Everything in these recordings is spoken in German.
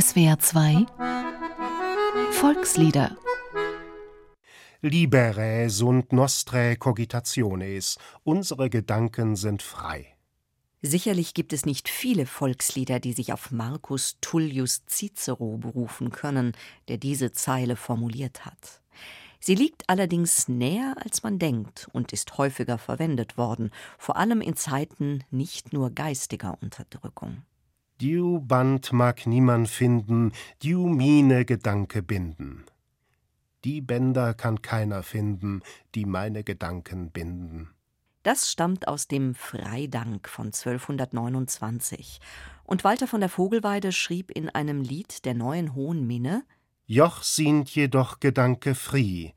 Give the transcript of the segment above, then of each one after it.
SWR 2 Volkslieder Libere sunt nostre cogitationes. Unsere Gedanken sind frei. Sicherlich gibt es nicht viele Volkslieder, die sich auf Marcus Tullius Cicero berufen können, der diese Zeile formuliert hat. Sie liegt allerdings näher, als man denkt und ist häufiger verwendet worden, vor allem in Zeiten nicht nur geistiger Unterdrückung. Diu Band mag niemand finden, diu mine Gedanke binden. Die Bänder kann keiner finden, die meine Gedanken binden. Das stammt aus dem Freidank von 1229. Und Walter von der Vogelweide schrieb in einem Lied der neuen Hohen Minne: Joch sind jedoch Gedanke frie,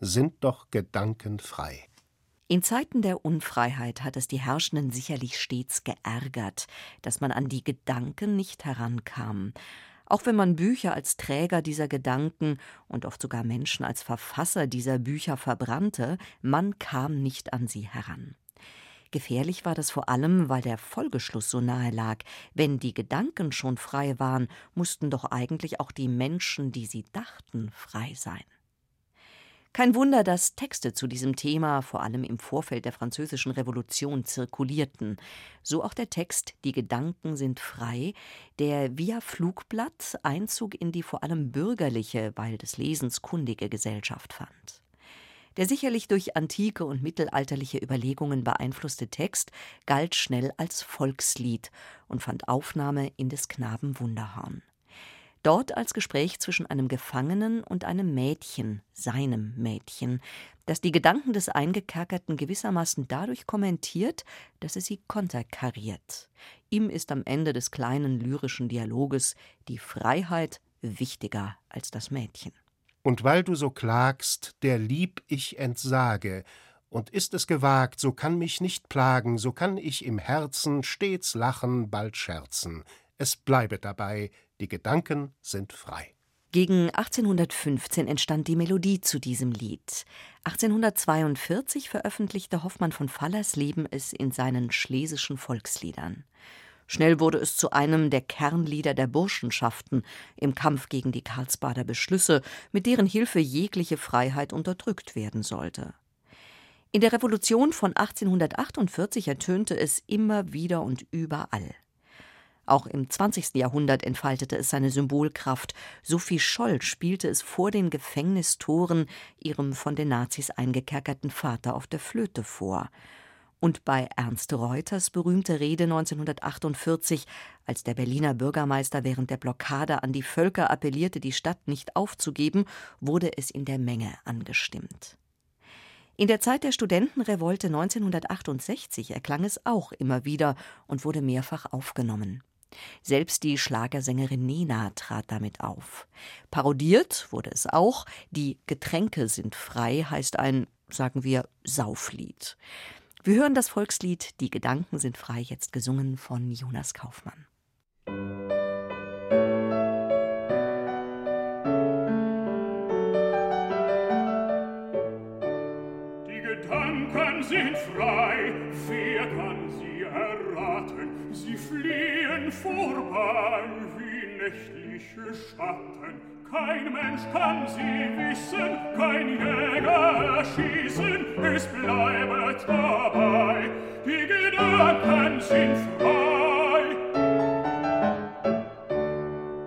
sind doch Gedanken frei. In Zeiten der Unfreiheit hat es die Herrschenden sicherlich stets geärgert, dass man an die Gedanken nicht herankam. Auch wenn man Bücher als Träger dieser Gedanken und oft sogar Menschen als Verfasser dieser Bücher verbrannte, man kam nicht an sie heran. Gefährlich war das vor allem, weil der Folgeschluss so nahe lag. Wenn die Gedanken schon frei waren, mussten doch eigentlich auch die Menschen, die sie dachten, frei sein. Kein Wunder, dass Texte zu diesem Thema vor allem im Vorfeld der Französischen Revolution zirkulierten. So auch der Text Die Gedanken sind frei, der via Flugblatt Einzug in die vor allem bürgerliche, weil des Lesens kundige Gesellschaft fand. Der sicherlich durch antike und mittelalterliche Überlegungen beeinflusste Text galt schnell als Volkslied und fand Aufnahme in des Knaben Wunderhorn dort als Gespräch zwischen einem Gefangenen und einem Mädchen, seinem Mädchen, das die Gedanken des Eingekerkerten gewissermaßen dadurch kommentiert, dass es sie konterkariert. Ihm ist am Ende des kleinen lyrischen Dialoges die Freiheit wichtiger als das Mädchen. Und weil du so klagst, der Lieb ich entsage, und ist es gewagt, so kann mich nicht plagen, so kann ich im Herzen stets lachen, bald scherzen. Es bleibe dabei, die Gedanken sind frei. Gegen 1815 entstand die Melodie zu diesem Lied. 1842 veröffentlichte Hoffmann von Fallersleben es in seinen schlesischen Volksliedern. Schnell wurde es zu einem der Kernlieder der Burschenschaften im Kampf gegen die Karlsbader Beschlüsse, mit deren Hilfe jegliche Freiheit unterdrückt werden sollte. In der Revolution von 1848 ertönte es immer wieder und überall. Auch im 20. Jahrhundert entfaltete es seine Symbolkraft. Sophie Scholl spielte es vor den Gefängnistoren ihrem von den Nazis eingekerkerten Vater auf der Flöte vor. Und bei Ernst Reuters berühmte Rede 1948, als der Berliner Bürgermeister während der Blockade an die Völker appellierte, die Stadt nicht aufzugeben, wurde es in der Menge angestimmt. In der Zeit der Studentenrevolte 1968 erklang es auch immer wieder und wurde mehrfach aufgenommen. Selbst die Schlagersängerin Nena trat damit auf. Parodiert wurde es auch. Die Getränke sind frei heißt ein, sagen wir, Sauflied. Wir hören das Volkslied Die Gedanken sind frei, jetzt gesungen von Jonas Kaufmann. Gedanken sind frei, wer kann sie erraten? Sie fliehen vorbei wie nächtliche Schatten. Kein Mensch kann sie wissen, kein Jäger erschießen, es bleibt dabei. Die Gedanken sind frei.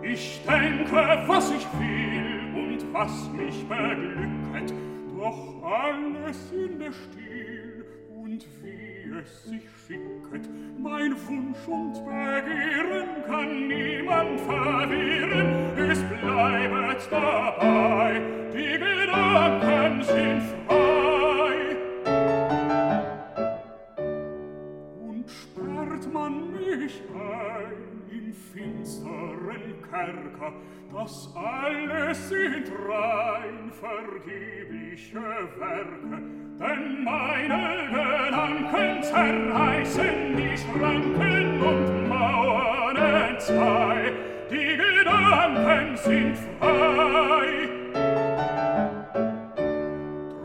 Ich denke, was ich will und was mich beglücket, doch alles in der Stil und wie es sich schicket. Mein Wunsch und Begehren kann niemand verwirren, es bleibet dabei, die Gedanken sind euren Kerker, dass alles sind rein vergebliche Werke, denn meine Gedanken zerreißen die Schranken und Mauern entzwei, die Gedanken sind frei.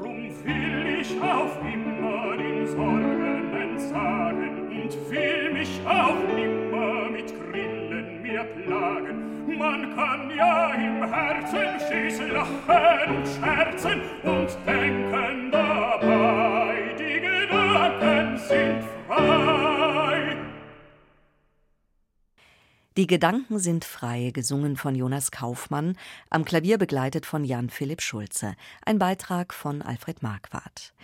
Drum will ich auf immer den Sorgen entsagen und will mich auch nie plagen. Man kann ja im Herzen stets lachen und scherzen und denken dabei, die Gedanken sind frei. Die Gedanken sind frei, gesungen von Jonas Kaufmann, am Klavier begleitet von Jan Philipp Schulze. Ein Beitrag von Alfred Marquardt.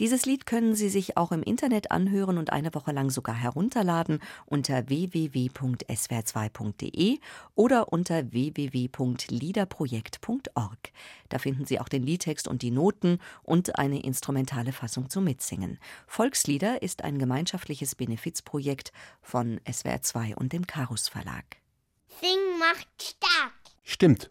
Dieses Lied können Sie sich auch im Internet anhören und eine Woche lang sogar herunterladen unter www.swr2.de oder unter www.liederprojekt.org. Da finden Sie auch den Liedtext und die Noten und eine instrumentale Fassung zum Mitsingen. Volkslieder ist ein gemeinschaftliches Benefizprojekt von SWR2 und dem Karus Verlag. Sing macht stark. Stimmt.